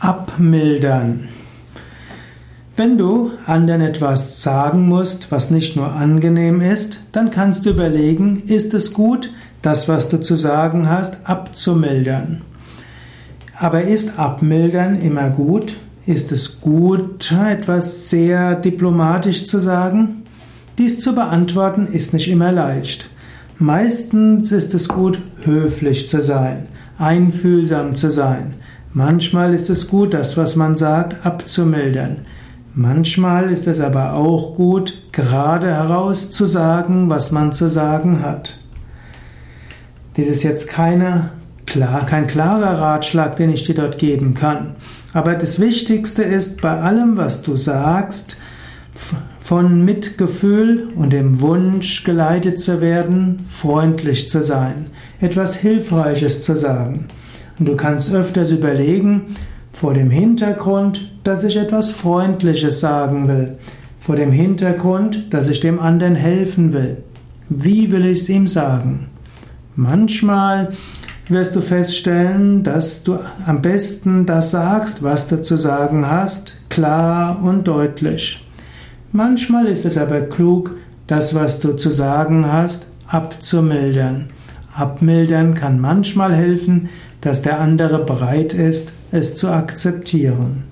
Abmildern. Wenn du anderen etwas sagen musst, was nicht nur angenehm ist, dann kannst du überlegen, ist es gut, das, was du zu sagen hast, abzumildern. Aber ist Abmildern immer gut? Ist es gut, etwas sehr diplomatisch zu sagen? Dies zu beantworten ist nicht immer leicht. Meistens ist es gut, höflich zu sein, einfühlsam zu sein. Manchmal ist es gut, das, was man sagt, abzumildern. Manchmal ist es aber auch gut, gerade heraus zu sagen, was man zu sagen hat. Dies ist jetzt keine, klar, kein klarer Ratschlag, den ich dir dort geben kann. Aber das Wichtigste ist, bei allem, was du sagst, von Mitgefühl und dem Wunsch geleitet zu werden, freundlich zu sein, etwas Hilfreiches zu sagen. Und du kannst öfters überlegen, vor dem Hintergrund, dass ich etwas Freundliches sagen will, vor dem Hintergrund, dass ich dem anderen helfen will. Wie will ich es ihm sagen? Manchmal wirst du feststellen, dass du am besten das sagst, was du zu sagen hast, klar und deutlich. Manchmal ist es aber klug, das, was du zu sagen hast, abzumildern. Abmildern kann manchmal helfen, dass der andere bereit ist, es zu akzeptieren.